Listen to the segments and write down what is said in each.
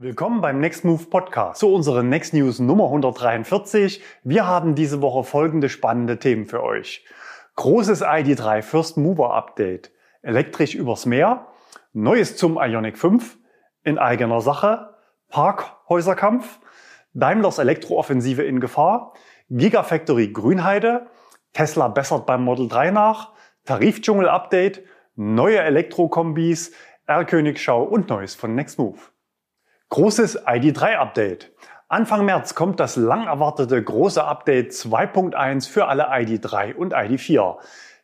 Willkommen beim Next Move Podcast. Zu unserer Next News Nummer 143. Wir haben diese Woche folgende spannende Themen für euch. Großes ID3 First Mover Update, elektrisch übers Meer, Neues zum Ionic 5, in eigener Sache, Parkhäuserkampf, Daimlers Elektrooffensive in Gefahr, Gigafactory Grünheide, Tesla bessert beim Model 3 nach, Tarifdschungel Update, neue Elektrokombis, R-Königschau und Neues von Next Move. Großes ID3-Update. Anfang März kommt das lang erwartete große Update 2.1 für alle ID3 und ID4.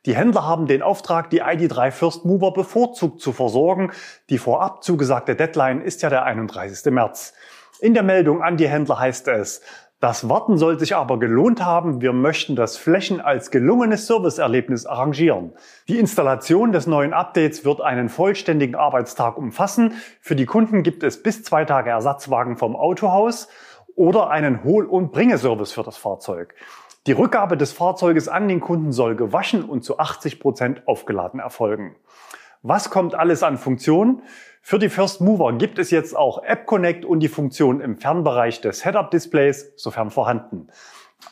Die Händler haben den Auftrag, die ID3 First Mover bevorzugt zu versorgen. Die vorab zugesagte Deadline ist ja der 31. März. In der Meldung an die Händler heißt es, das Warten soll sich aber gelohnt haben. Wir möchten das Flächen als gelungenes Serviceerlebnis arrangieren. Die Installation des neuen Updates wird einen vollständigen Arbeitstag umfassen. Für die Kunden gibt es bis zwei Tage Ersatzwagen vom Autohaus oder einen Hol- und Bringeservice für das Fahrzeug. Die Rückgabe des Fahrzeuges an den Kunden soll gewaschen und zu 80 Prozent aufgeladen erfolgen. Was kommt alles an Funktionen? Für die First Mover gibt es jetzt auch App Connect und die Funktion im Fernbereich des Head-Up-Displays, sofern vorhanden.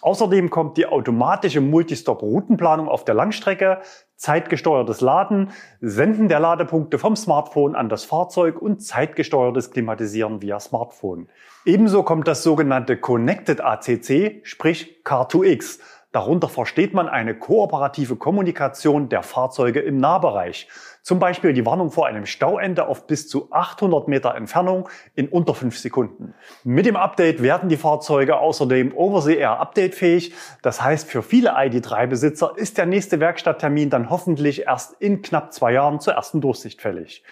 Außerdem kommt die automatische Multistop-Routenplanung auf der Langstrecke, zeitgesteuertes Laden, Senden der Ladepunkte vom Smartphone an das Fahrzeug und zeitgesteuertes Klimatisieren via Smartphone. Ebenso kommt das sogenannte Connected ACC, sprich Car2X. Darunter versteht man eine kooperative Kommunikation der Fahrzeuge im Nahbereich. Zum Beispiel die Warnung vor einem Stauende auf bis zu 800 Meter Entfernung in unter 5 Sekunden. Mit dem Update werden die Fahrzeuge außerdem Oversea-Air updatefähig. Das heißt, für viele ID3-Besitzer ist der nächste Werkstatttermin dann hoffentlich erst in knapp zwei Jahren zur ersten Durchsicht fällig.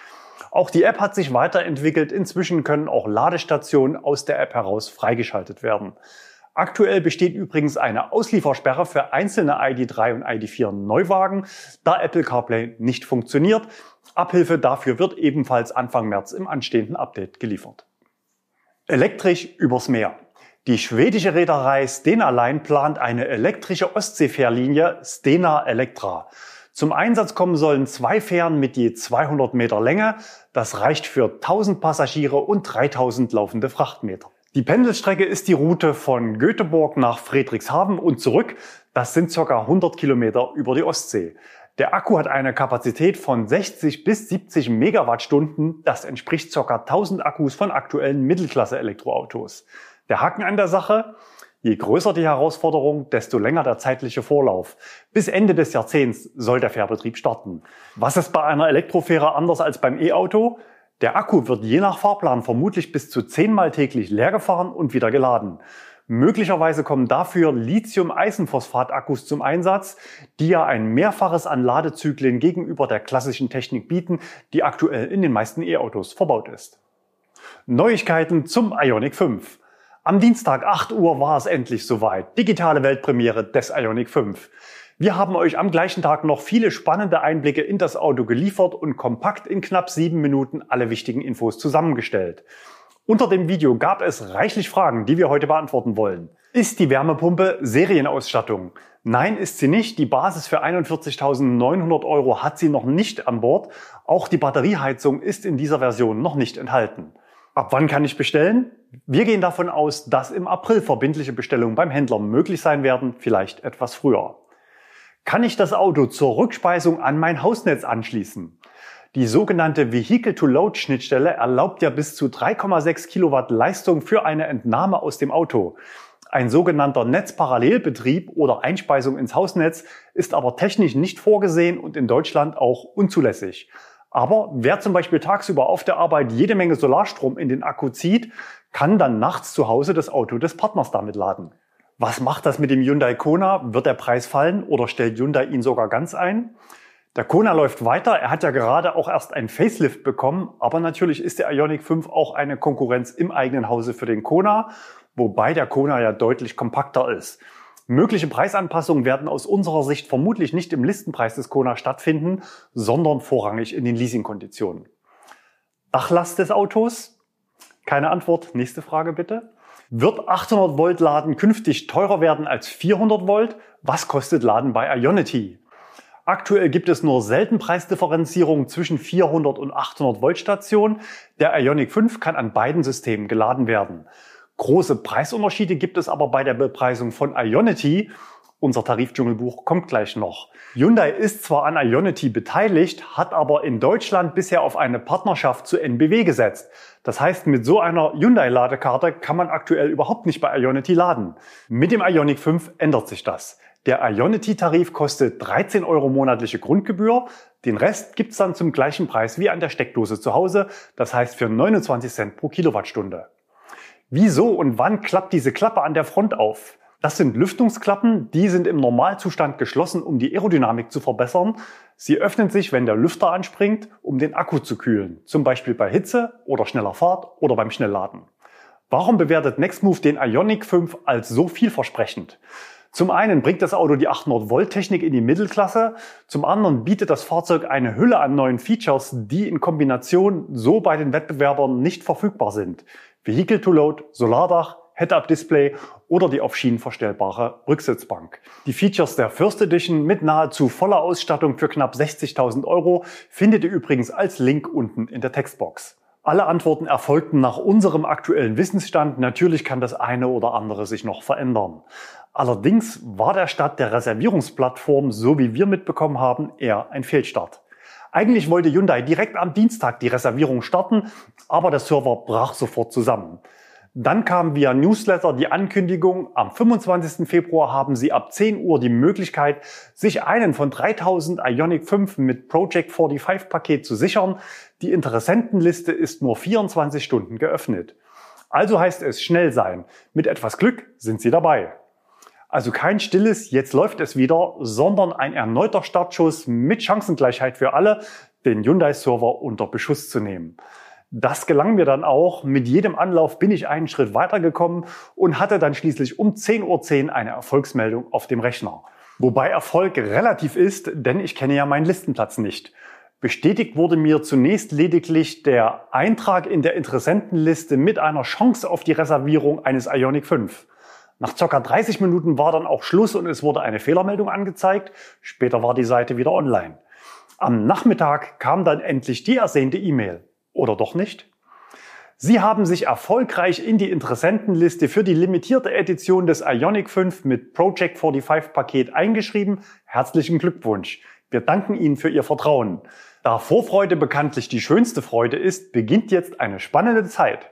Auch die App hat sich weiterentwickelt. Inzwischen können auch Ladestationen aus der App heraus freigeschaltet werden. Aktuell besteht übrigens eine Ausliefersperre für einzelne ID3 und ID4 Neuwagen, da Apple CarPlay nicht funktioniert. Abhilfe dafür wird ebenfalls Anfang März im anstehenden Update geliefert. Elektrisch übers Meer. Die schwedische Reederei Stena Line plant eine elektrische Ostseefährlinie Stena Electra. Zum Einsatz kommen sollen zwei Fähren mit je 200 Meter Länge. Das reicht für 1000 Passagiere und 3000 laufende Frachtmeter. Die Pendelstrecke ist die Route von Göteborg nach Friedrichshafen und zurück. Das sind ca. 100 Kilometer über die Ostsee. Der Akku hat eine Kapazität von 60 bis 70 Megawattstunden. Das entspricht ca. 1000 Akkus von aktuellen Mittelklasse-Elektroautos. Der Haken an der Sache? Je größer die Herausforderung, desto länger der zeitliche Vorlauf. Bis Ende des Jahrzehnts soll der Fährbetrieb starten. Was ist bei einer Elektrofähre anders als beim E-Auto? Der Akku wird je nach Fahrplan vermutlich bis zu zehnmal täglich leer gefahren und wieder geladen. Möglicherweise kommen dafür Lithium-Eisenphosphat-Akkus zum Einsatz, die ja ein Mehrfaches an Ladezyklen gegenüber der klassischen Technik bieten, die aktuell in den meisten E-Autos verbaut ist. Neuigkeiten zum Ionic 5. Am Dienstag 8 Uhr war es endlich soweit. Digitale Weltpremiere des Ionic 5. Wir haben euch am gleichen Tag noch viele spannende Einblicke in das Auto geliefert und kompakt in knapp sieben Minuten alle wichtigen Infos zusammengestellt. Unter dem Video gab es reichlich Fragen, die wir heute beantworten wollen. Ist die Wärmepumpe Serienausstattung? Nein, ist sie nicht. Die Basis für 41.900 Euro hat sie noch nicht an Bord. Auch die Batterieheizung ist in dieser Version noch nicht enthalten. Ab wann kann ich bestellen? Wir gehen davon aus, dass im April verbindliche Bestellungen beim Händler möglich sein werden, vielleicht etwas früher kann ich das Auto zur Rückspeisung an mein Hausnetz anschließen. Die sogenannte Vehicle-to-Load-Schnittstelle erlaubt ja bis zu 3,6 Kilowatt Leistung für eine Entnahme aus dem Auto. Ein sogenannter Netzparallelbetrieb oder Einspeisung ins Hausnetz ist aber technisch nicht vorgesehen und in Deutschland auch unzulässig. Aber wer zum Beispiel tagsüber auf der Arbeit jede Menge Solarstrom in den Akku zieht, kann dann nachts zu Hause das Auto des Partners damit laden. Was macht das mit dem Hyundai Kona? Wird der Preis fallen oder stellt Hyundai ihn sogar ganz ein? Der Kona läuft weiter. Er hat ja gerade auch erst ein Facelift bekommen. Aber natürlich ist der Ioniq 5 auch eine Konkurrenz im eigenen Hause für den Kona, wobei der Kona ja deutlich kompakter ist. Mögliche Preisanpassungen werden aus unserer Sicht vermutlich nicht im Listenpreis des Kona stattfinden, sondern vorrangig in den Leasingkonditionen. Dachlast des Autos? Keine Antwort. Nächste Frage bitte. Wird 800 Volt Laden künftig teurer werden als 400 Volt? Was kostet Laden bei Ionity? Aktuell gibt es nur selten Preisdifferenzierungen zwischen 400 und 800 Volt Stationen. Der Ionic 5 kann an beiden Systemen geladen werden. Große Preisunterschiede gibt es aber bei der Bepreisung von Ionity. Unser Tarifdschungelbuch kommt gleich noch. Hyundai ist zwar an Ionity beteiligt, hat aber in Deutschland bisher auf eine Partnerschaft zu NBW gesetzt. Das heißt, mit so einer Hyundai-Ladekarte kann man aktuell überhaupt nicht bei Ionity laden. Mit dem Ionic 5 ändert sich das. Der Ionity-Tarif kostet 13 Euro monatliche Grundgebühr. Den Rest gibt's dann zum gleichen Preis wie an der Steckdose zu Hause. Das heißt für 29 Cent pro Kilowattstunde. Wieso und wann klappt diese Klappe an der Front auf? Das sind Lüftungsklappen, die sind im Normalzustand geschlossen, um die Aerodynamik zu verbessern. Sie öffnen sich, wenn der Lüfter anspringt, um den Akku zu kühlen, zum Beispiel bei Hitze oder schneller Fahrt oder beim Schnellladen. Warum bewertet Nextmove den Ionic 5 als so vielversprechend? Zum einen bringt das Auto die 800 Volt Technik in die Mittelklasse, zum anderen bietet das Fahrzeug eine Hülle an neuen Features, die in Kombination so bei den Wettbewerbern nicht verfügbar sind. Vehicle to Load, Solardach, Head-Up-Display oder die auf Schienen verstellbare Rücksitzbank. Die Features der First Edition mit nahezu voller Ausstattung für knapp 60.000 Euro findet ihr übrigens als Link unten in der Textbox. Alle Antworten erfolgten nach unserem aktuellen Wissensstand. Natürlich kann das eine oder andere sich noch verändern. Allerdings war der Start der Reservierungsplattform, so wie wir mitbekommen haben, eher ein Fehlstart. Eigentlich wollte Hyundai direkt am Dienstag die Reservierung starten, aber der Server brach sofort zusammen. Dann kam via Newsletter die Ankündigung, am 25. Februar haben Sie ab 10 Uhr die Möglichkeit, sich einen von 3000 Ionic 5 mit Project 45 Paket zu sichern. Die Interessentenliste ist nur 24 Stunden geöffnet. Also heißt es schnell sein. Mit etwas Glück sind Sie dabei. Also kein stilles, jetzt läuft es wieder, sondern ein erneuter Startschuss mit Chancengleichheit für alle, den Hyundai-Server unter Beschuss zu nehmen. Das gelang mir dann auch. Mit jedem Anlauf bin ich einen Schritt weitergekommen und hatte dann schließlich um 10.10 Uhr eine Erfolgsmeldung auf dem Rechner. Wobei Erfolg relativ ist, denn ich kenne ja meinen Listenplatz nicht. Bestätigt wurde mir zunächst lediglich der Eintrag in der Interessentenliste mit einer Chance auf die Reservierung eines Ionic 5. Nach ca. 30 Minuten war dann auch Schluss und es wurde eine Fehlermeldung angezeigt. Später war die Seite wieder online. Am Nachmittag kam dann endlich die ersehnte E-Mail. Oder doch nicht? Sie haben sich erfolgreich in die Interessentenliste für die limitierte Edition des Ionic 5 mit Project 45 Paket eingeschrieben. Herzlichen Glückwunsch. Wir danken Ihnen für Ihr Vertrauen. Da Vorfreude bekanntlich die schönste Freude ist, beginnt jetzt eine spannende Zeit.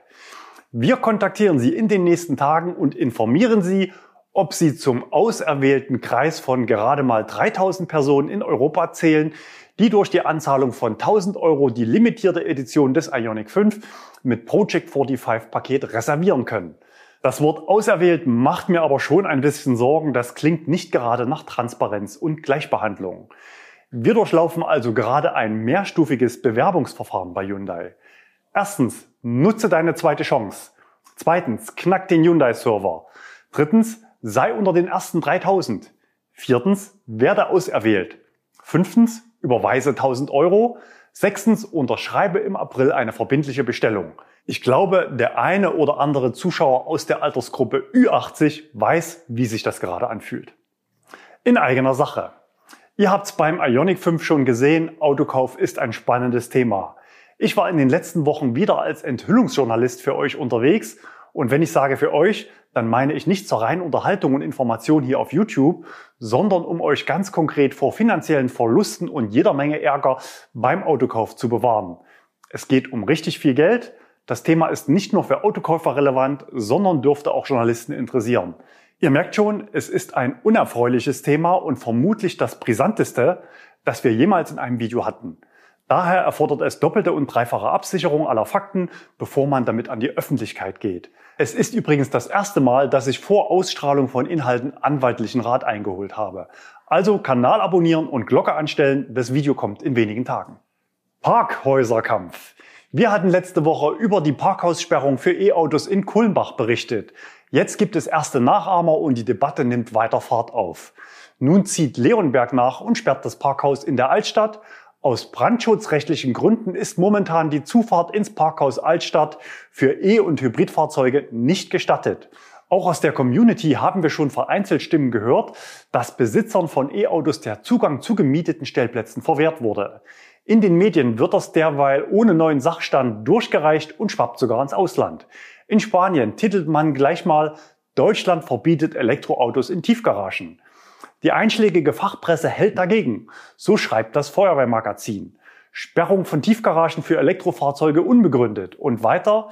Wir kontaktieren Sie in den nächsten Tagen und informieren Sie, ob Sie zum auserwählten Kreis von gerade mal 3000 Personen in Europa zählen, die durch die Anzahlung von 1000 Euro die limitierte Edition des Ionic 5 mit Project 45 Paket reservieren können. Das Wort auserwählt macht mir aber schon ein bisschen Sorgen. Das klingt nicht gerade nach Transparenz und Gleichbehandlung. Wir durchlaufen also gerade ein mehrstufiges Bewerbungsverfahren bei Hyundai. Erstens, nutze deine zweite Chance. Zweitens, knack den Hyundai-Server. Drittens, sei unter den ersten 3000. Viertens, werde auserwählt. Fünftens, überweise 1000 Euro. Sechstens, unterschreibe im April eine verbindliche Bestellung. Ich glaube, der eine oder andere Zuschauer aus der Altersgruppe Ü80 weiß, wie sich das gerade anfühlt. In eigener Sache. Ihr habt's beim Ionic 5 schon gesehen, Autokauf ist ein spannendes Thema. Ich war in den letzten Wochen wieder als Enthüllungsjournalist für euch unterwegs. Und wenn ich sage für euch, dann meine ich nicht zur reinen Unterhaltung und Information hier auf YouTube, sondern um euch ganz konkret vor finanziellen Verlusten und jeder Menge Ärger beim Autokauf zu bewahren. Es geht um richtig viel Geld. Das Thema ist nicht nur für Autokäufer relevant, sondern dürfte auch Journalisten interessieren. Ihr merkt schon, es ist ein unerfreuliches Thema und vermutlich das brisanteste, das wir jemals in einem Video hatten. Daher erfordert es doppelte und dreifache Absicherung aller Fakten, bevor man damit an die Öffentlichkeit geht. Es ist übrigens das erste Mal, dass ich vor Ausstrahlung von Inhalten anwaltlichen Rat eingeholt habe. Also Kanal abonnieren und Glocke anstellen, das Video kommt in wenigen Tagen. Parkhäuserkampf. Wir hatten letzte Woche über die Parkhaussperrung für E-Autos in Kulmbach berichtet. Jetzt gibt es erste Nachahmer und die Debatte nimmt weiter Fahrt auf. Nun zieht Leonberg nach und sperrt das Parkhaus in der Altstadt aus brandschutzrechtlichen Gründen ist momentan die Zufahrt ins Parkhaus Altstadt für E- und Hybridfahrzeuge nicht gestattet. Auch aus der Community haben wir schon vereinzelt Stimmen gehört, dass Besitzern von E-Autos der Zugang zu gemieteten Stellplätzen verwehrt wurde. In den Medien wird das derweil ohne neuen Sachstand durchgereicht und schwappt sogar ins Ausland. In Spanien titelt man gleich mal Deutschland verbietet Elektroautos in Tiefgaragen. Die einschlägige Fachpresse hält dagegen. So schreibt das Feuerwehrmagazin. Sperrung von Tiefgaragen für Elektrofahrzeuge unbegründet. Und weiter,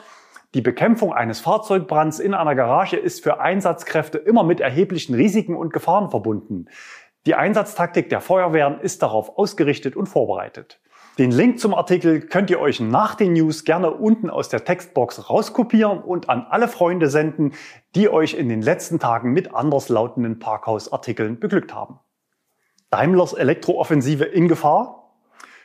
die Bekämpfung eines Fahrzeugbrands in einer Garage ist für Einsatzkräfte immer mit erheblichen Risiken und Gefahren verbunden. Die Einsatztaktik der Feuerwehren ist darauf ausgerichtet und vorbereitet. Den Link zum Artikel könnt ihr euch nach den News gerne unten aus der Textbox rauskopieren und an alle Freunde senden, die euch in den letzten Tagen mit anderslautenden Parkhausartikeln beglückt haben. Daimlers Elektrooffensive in Gefahr?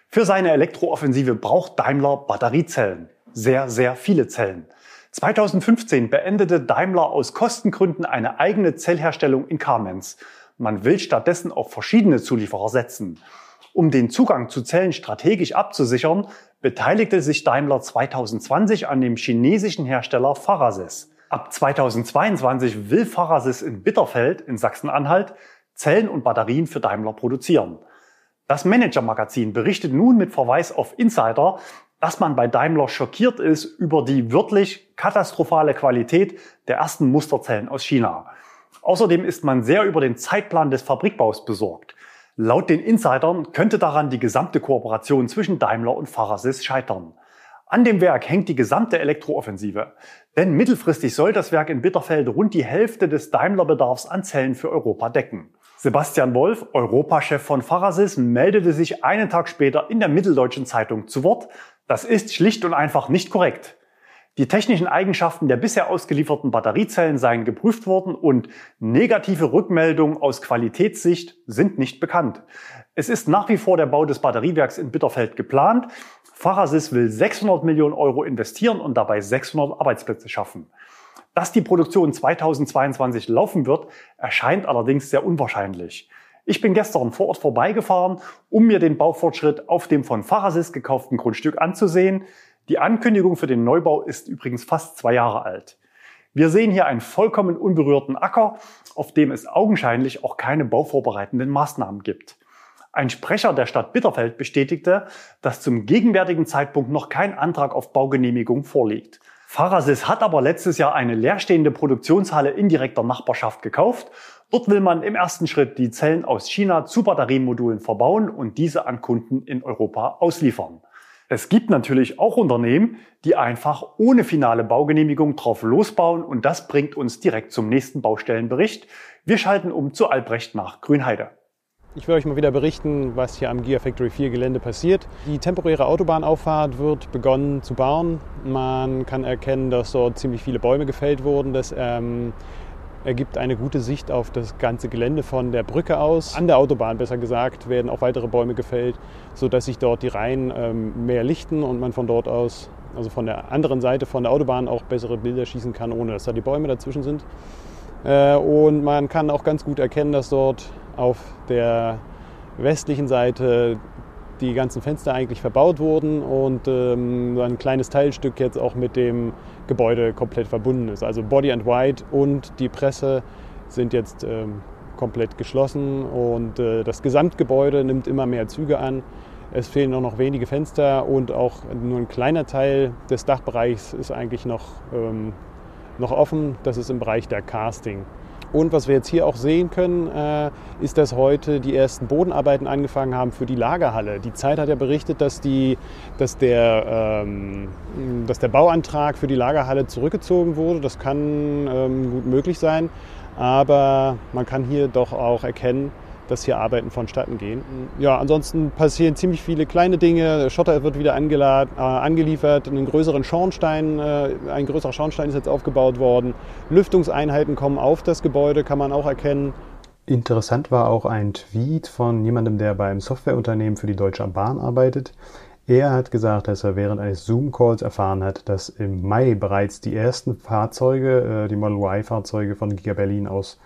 Für seine Elektrooffensive braucht Daimler Batteriezellen. Sehr, sehr viele Zellen. 2015 beendete Daimler aus Kostengründen eine eigene Zellherstellung in Kamenz. Man will stattdessen auf verschiedene Zulieferer setzen. Um den Zugang zu Zellen strategisch abzusichern, beteiligte sich Daimler 2020 an dem chinesischen Hersteller Farasis. Ab 2022 will Farasis in Bitterfeld in Sachsen-Anhalt Zellen und Batterien für Daimler produzieren. Das Manager-Magazin berichtet nun mit Verweis auf Insider, dass man bei Daimler schockiert ist über die wirklich katastrophale Qualität der ersten Musterzellen aus China. Außerdem ist man sehr über den Zeitplan des Fabrikbaus besorgt. Laut den Insidern könnte daran die gesamte Kooperation zwischen Daimler und Farasis scheitern. An dem Werk hängt die gesamte Elektrooffensive. Denn mittelfristig soll das Werk in Bitterfeld rund die Hälfte des Daimler-Bedarfs an Zellen für Europa decken. Sebastian Wolf, Europachef von Farasis, meldete sich einen Tag später in der Mitteldeutschen Zeitung zu Wort. Das ist schlicht und einfach nicht korrekt. Die technischen Eigenschaften der bisher ausgelieferten Batteriezellen seien geprüft worden und negative Rückmeldungen aus Qualitätssicht sind nicht bekannt. Es ist nach wie vor der Bau des Batteriewerks in Bitterfeld geplant. Farasis will 600 Millionen Euro investieren und dabei 600 Arbeitsplätze schaffen. Dass die Produktion 2022 laufen wird, erscheint allerdings sehr unwahrscheinlich. Ich bin gestern vor Ort vorbeigefahren, um mir den Baufortschritt auf dem von Farasis gekauften Grundstück anzusehen. Die Ankündigung für den Neubau ist übrigens fast zwei Jahre alt. Wir sehen hier einen vollkommen unberührten Acker, auf dem es augenscheinlich auch keine bauvorbereitenden Maßnahmen gibt. Ein Sprecher der Stadt Bitterfeld bestätigte, dass zum gegenwärtigen Zeitpunkt noch kein Antrag auf Baugenehmigung vorliegt. Farasis hat aber letztes Jahr eine leerstehende Produktionshalle in direkter Nachbarschaft gekauft. Dort will man im ersten Schritt die Zellen aus China zu Batteriemodulen verbauen und diese an Kunden in Europa ausliefern. Es gibt natürlich auch Unternehmen, die einfach ohne finale Baugenehmigung drauf losbauen und das bringt uns direkt zum nächsten Baustellenbericht. Wir schalten um zu Albrecht nach Grünheide. Ich will euch mal wieder berichten, was hier am Gigafactory 4 Gelände passiert. Die temporäre Autobahnauffahrt wird begonnen zu bauen. Man kann erkennen, dass dort ziemlich viele Bäume gefällt wurden. Das ähm, ergibt eine gute Sicht auf das ganze Gelände von der Brücke aus. An der Autobahn besser gesagt werden auch weitere Bäume gefällt, sodass sich dort die Reihen ähm, mehr lichten und man von dort aus, also von der anderen Seite von der Autobahn auch bessere Bilder schießen kann, ohne dass da die Bäume dazwischen sind. Äh, und man kann auch ganz gut erkennen, dass dort auf der westlichen Seite die ganzen Fenster eigentlich verbaut wurden und ähm, ein kleines Teilstück jetzt auch mit dem Gebäude komplett verbunden ist. Also Body and White und die Presse sind jetzt ähm, komplett geschlossen und äh, das Gesamtgebäude nimmt immer mehr Züge an. Es fehlen nur noch wenige Fenster und auch nur ein kleiner Teil des Dachbereichs ist eigentlich noch, ähm, noch offen. Das ist im Bereich der Casting. Und was wir jetzt hier auch sehen können, äh, ist, dass heute die ersten Bodenarbeiten angefangen haben für die Lagerhalle. Die Zeit hat ja berichtet, dass, die, dass, der, ähm, dass der Bauantrag für die Lagerhalle zurückgezogen wurde. Das kann ähm, gut möglich sein. Aber man kann hier doch auch erkennen, dass hier Arbeiten vonstatten gehen. Ja, ansonsten passieren ziemlich viele kleine Dinge. Schotter wird wieder äh, angeliefert, einen größeren Schornstein, äh, ein größerer Schornstein ist jetzt aufgebaut worden. Lüftungseinheiten kommen auf das Gebäude, kann man auch erkennen. Interessant war auch ein Tweet von jemandem, der beim Softwareunternehmen für die Deutsche Bahn arbeitet. Er hat gesagt, dass er während eines Zoom-Calls erfahren hat, dass im Mai bereits die ersten Fahrzeuge, äh, die Model Y-Fahrzeuge von Giga Berlin aus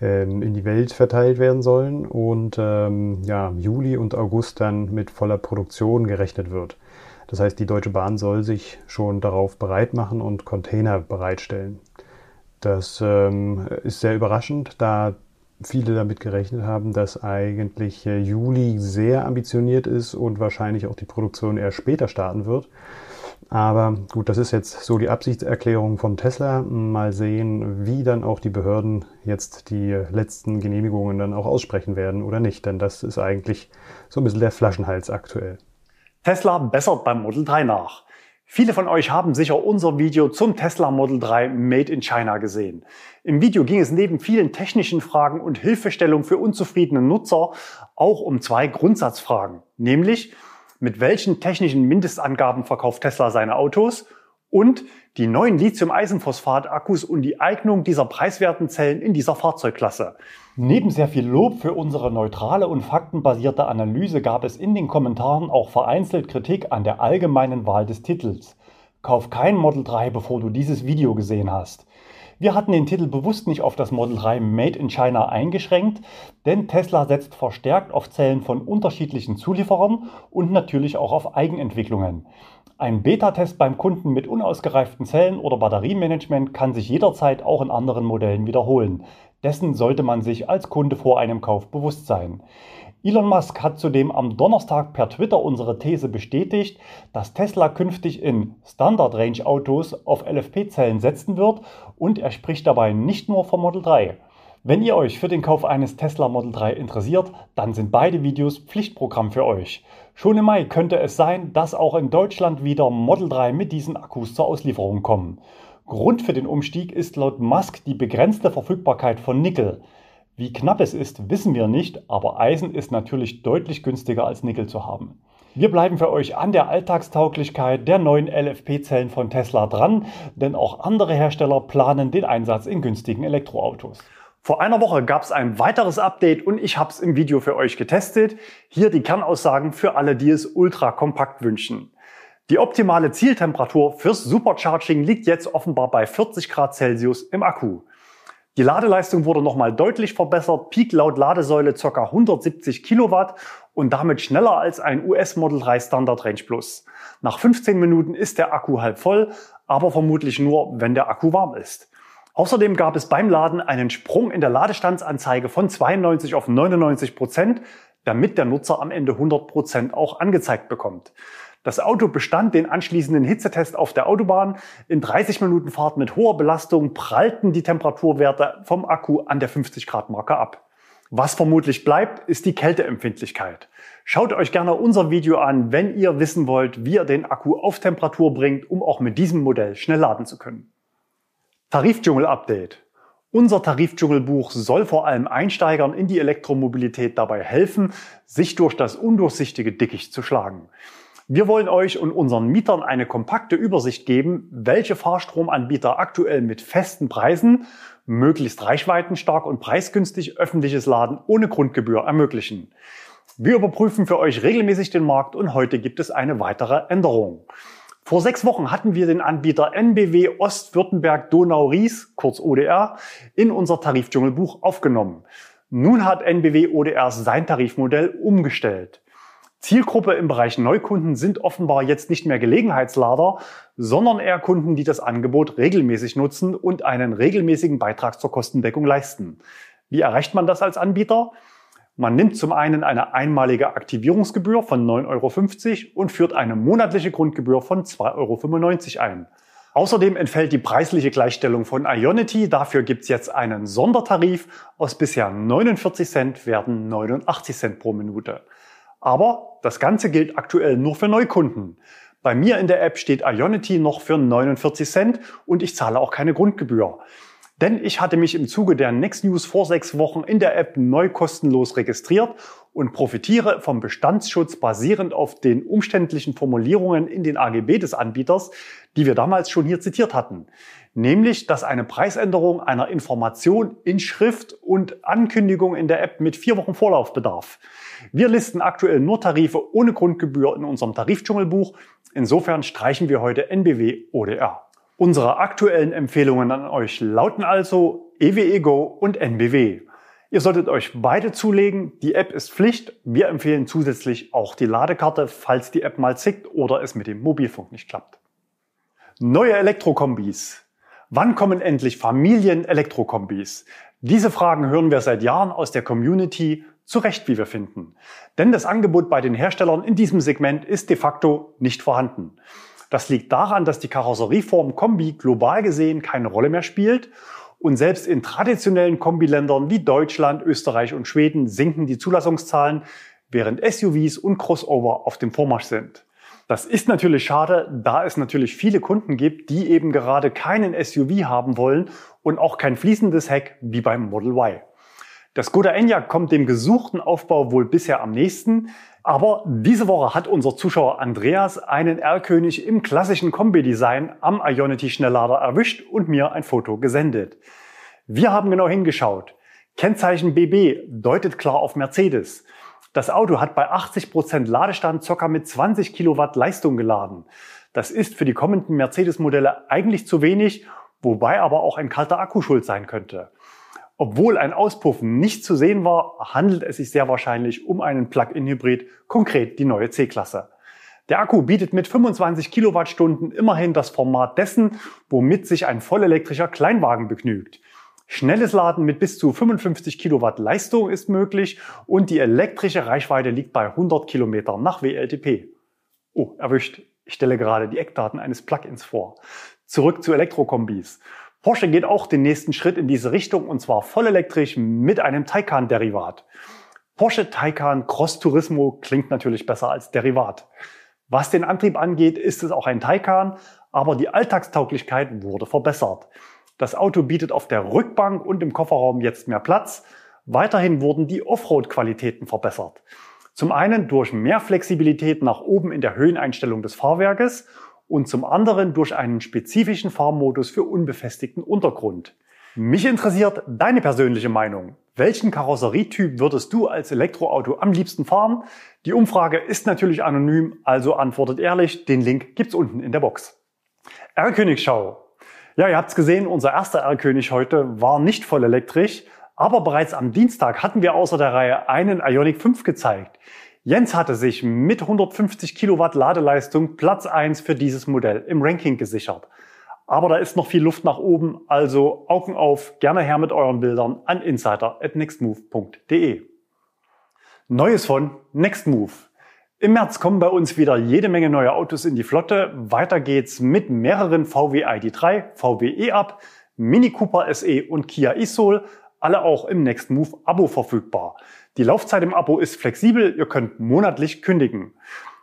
ähm, in die Welt verteilt werden sollen und ähm, ja, Juli und August dann mit voller Produktion gerechnet wird. Das heißt, die Deutsche Bahn soll sich schon darauf bereit machen und Container bereitstellen. Das ähm, ist sehr überraschend, da viele damit gerechnet haben, dass eigentlich äh, Juli sehr ambitioniert ist und wahrscheinlich auch die Produktion erst später starten wird. Aber gut, das ist jetzt so die Absichtserklärung von Tesla. Mal sehen, wie dann auch die Behörden jetzt die letzten Genehmigungen dann auch aussprechen werden oder nicht. Denn das ist eigentlich so ein bisschen der Flaschenhals aktuell. Tesla bessert beim Model 3 nach. Viele von euch haben sicher unser Video zum Tesla Model 3 Made in China gesehen. Im Video ging es neben vielen technischen Fragen und Hilfestellung für unzufriedene Nutzer auch um zwei Grundsatzfragen, nämlich mit welchen technischen Mindestangaben verkauft Tesla seine Autos und die neuen Lithium-Eisenphosphat-Akkus und die Eignung dieser preiswerten Zellen in dieser Fahrzeugklasse. Neben sehr viel Lob für unsere neutrale und faktenbasierte Analyse gab es in den Kommentaren auch vereinzelt Kritik an der allgemeinen Wahl des Titels. Kauf kein Model 3, bevor du dieses Video gesehen hast. Wir hatten den Titel bewusst nicht auf das Model 3 Made in China eingeschränkt, denn Tesla setzt verstärkt auf Zellen von unterschiedlichen Zulieferern und natürlich auch auf Eigenentwicklungen. Ein Beta-Test beim Kunden mit unausgereiften Zellen oder Batteriemanagement kann sich jederzeit auch in anderen Modellen wiederholen. Dessen sollte man sich als Kunde vor einem Kauf bewusst sein. Elon Musk hat zudem am Donnerstag per Twitter unsere These bestätigt, dass Tesla künftig in Standard-Range-Autos auf LFP-Zellen setzen wird und er spricht dabei nicht nur vom Model 3. Wenn ihr euch für den Kauf eines Tesla Model 3 interessiert, dann sind beide Videos Pflichtprogramm für euch. Schon im Mai könnte es sein, dass auch in Deutschland wieder Model 3 mit diesen Akkus zur Auslieferung kommen. Grund für den Umstieg ist laut Musk die begrenzte Verfügbarkeit von Nickel. Wie knapp es ist, wissen wir nicht, aber Eisen ist natürlich deutlich günstiger als Nickel zu haben. Wir bleiben für euch an der Alltagstauglichkeit der neuen LFP-Zellen von Tesla dran, denn auch andere Hersteller planen den Einsatz in günstigen Elektroautos. Vor einer Woche gab es ein weiteres Update und ich habe es im Video für euch getestet. Hier die Kernaussagen für alle, die es ultra kompakt wünschen. Die optimale Zieltemperatur fürs Supercharging liegt jetzt offenbar bei 40 Grad Celsius im Akku. Die Ladeleistung wurde nochmal deutlich verbessert, Peak laut Ladesäule ca. 170 Kilowatt und damit schneller als ein US Model 3 Standard Range Plus. Nach 15 Minuten ist der Akku halb voll, aber vermutlich nur, wenn der Akku warm ist. Außerdem gab es beim Laden einen Sprung in der Ladestandsanzeige von 92 auf 99 Prozent, damit der Nutzer am Ende 100 Prozent auch angezeigt bekommt. Das Auto bestand den anschließenden Hitzetest auf der Autobahn. In 30 Minuten Fahrt mit hoher Belastung prallten die Temperaturwerte vom Akku an der 50 Grad Marke ab. Was vermutlich bleibt, ist die Kälteempfindlichkeit. Schaut euch gerne unser Video an, wenn ihr wissen wollt, wie ihr den Akku auf Temperatur bringt, um auch mit diesem Modell schnell laden zu können. Tarifdschungel-Update. Unser Tarifdschungelbuch soll vor allem Einsteigern in die Elektromobilität dabei helfen, sich durch das undurchsichtige Dickicht zu schlagen. Wir wollen euch und unseren Mietern eine kompakte Übersicht geben, welche Fahrstromanbieter aktuell mit festen Preisen, möglichst reichweitenstark und preisgünstig öffentliches Laden ohne Grundgebühr ermöglichen. Wir überprüfen für euch regelmäßig den Markt und heute gibt es eine weitere Änderung. Vor sechs Wochen hatten wir den Anbieter NBW Ostwürttemberg Donau-Ries, kurz ODR, in unser Tarifdschungelbuch aufgenommen. Nun hat NBW ODR sein Tarifmodell umgestellt. Zielgruppe im Bereich Neukunden sind offenbar jetzt nicht mehr Gelegenheitslader, sondern eher Kunden, die das Angebot regelmäßig nutzen und einen regelmäßigen Beitrag zur Kostendeckung leisten. Wie erreicht man das als Anbieter? Man nimmt zum einen eine einmalige Aktivierungsgebühr von 9,50 Euro und führt eine monatliche Grundgebühr von 2,95 Euro ein. Außerdem entfällt die preisliche Gleichstellung von Ionity. Dafür gibt's jetzt einen Sondertarif. Aus bisher 49 Cent werden 89 Cent pro Minute. Aber das Ganze gilt aktuell nur für Neukunden. Bei mir in der App steht Ionity noch für 49 Cent und ich zahle auch keine Grundgebühr. Denn ich hatte mich im Zuge der Next News vor sechs Wochen in der App neu kostenlos registriert und profitiere vom Bestandsschutz basierend auf den umständlichen Formulierungen in den AGB des Anbieters, die wir damals schon hier zitiert hatten. Nämlich, dass eine Preisänderung einer Information in Schrift und Ankündigung in der App mit vier Wochen Vorlauf bedarf. Wir listen aktuell nur Tarife ohne Grundgebühr in unserem Tarifdschungelbuch. Insofern streichen wir heute NBW ODR. Unsere aktuellen Empfehlungen an euch lauten also EWE Go und NBW. Ihr solltet euch beide zulegen. Die App ist Pflicht. Wir empfehlen zusätzlich auch die Ladekarte, falls die App mal zickt oder es mit dem Mobilfunk nicht klappt. Neue Elektrokombis. Wann kommen endlich Familien-Elektrokombis? Diese Fragen hören wir seit Jahren aus der Community, zu Recht, wie wir finden. Denn das Angebot bei den Herstellern in diesem Segment ist de facto nicht vorhanden. Das liegt daran, dass die Karosserieform Kombi global gesehen keine Rolle mehr spielt und selbst in traditionellen Kombiländern wie Deutschland, Österreich und Schweden sinken die Zulassungszahlen, während SUVs und Crossover auf dem Vormarsch sind. Das ist natürlich schade, da es natürlich viele Kunden gibt, die eben gerade keinen SUV haben wollen und auch kein fließendes Heck wie beim Model Y. Der Skoda Enyaq kommt dem gesuchten Aufbau wohl bisher am nächsten, aber diese Woche hat unser Zuschauer Andreas einen R-König im klassischen Kombi-Design am Ionity Schnelllader erwischt und mir ein Foto gesendet. Wir haben genau hingeschaut. Kennzeichen BB deutet klar auf Mercedes. Das Auto hat bei 80 Prozent Ladestand ca. mit 20 Kilowatt Leistung geladen. Das ist für die kommenden Mercedes-Modelle eigentlich zu wenig, wobei aber auch ein kalter Akku schuld sein könnte. Obwohl ein Auspuff nicht zu sehen war, handelt es sich sehr wahrscheinlich um einen Plug-in-Hybrid, konkret die neue C-Klasse. Der Akku bietet mit 25 Kilowattstunden immerhin das Format dessen, womit sich ein vollelektrischer Kleinwagen begnügt. Schnelles Laden mit bis zu 55 Kilowatt Leistung ist möglich und die elektrische Reichweite liegt bei 100 Kilometern nach WLTP. Oh, erwischt. Ich stelle gerade die Eckdaten eines Plugins vor. Zurück zu Elektrokombis. Porsche geht auch den nächsten Schritt in diese Richtung und zwar vollelektrisch mit einem Taycan-Derivat. Porsche Taycan Cross Turismo klingt natürlich besser als Derivat. Was den Antrieb angeht, ist es auch ein Taycan, aber die Alltagstauglichkeit wurde verbessert. Das Auto bietet auf der Rückbank und im Kofferraum jetzt mehr Platz. Weiterhin wurden die Offroad-Qualitäten verbessert. Zum einen durch mehr Flexibilität nach oben in der Höheneinstellung des Fahrwerkes und zum anderen durch einen spezifischen Fahrmodus für unbefestigten Untergrund. Mich interessiert deine persönliche Meinung. Welchen Karosserietyp würdest du als Elektroauto am liebsten fahren? Die Umfrage ist natürlich anonym, also antwortet ehrlich. Den Link gibt's unten in der Box. R-Königschau. Ja, ihr habt's gesehen, unser erster R-König heute war nicht voll elektrisch, aber bereits am Dienstag hatten wir außer der Reihe einen Ioniq 5 gezeigt. Jens hatte sich mit 150 Kilowatt Ladeleistung Platz 1 für dieses Modell im Ranking gesichert. Aber da ist noch viel Luft nach oben, also Augen auf, gerne her mit euren Bildern an insider@nextmove.de. Neues von Nextmove. Im März kommen bei uns wieder jede Menge neue Autos in die Flotte. Weiter geht's mit mehreren VW ID3, VW E-Up, Mini Cooper SE und Kia e-Soul, alle auch im Next Move Abo verfügbar. Die Laufzeit im Abo ist flexibel, ihr könnt monatlich kündigen.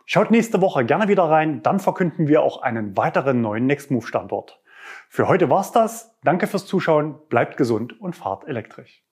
Schaut nächste Woche gerne wieder rein, dann verkünden wir auch einen weiteren neuen Next Move Standort. Für heute war's das. Danke fürs Zuschauen, bleibt gesund und fahrt elektrisch.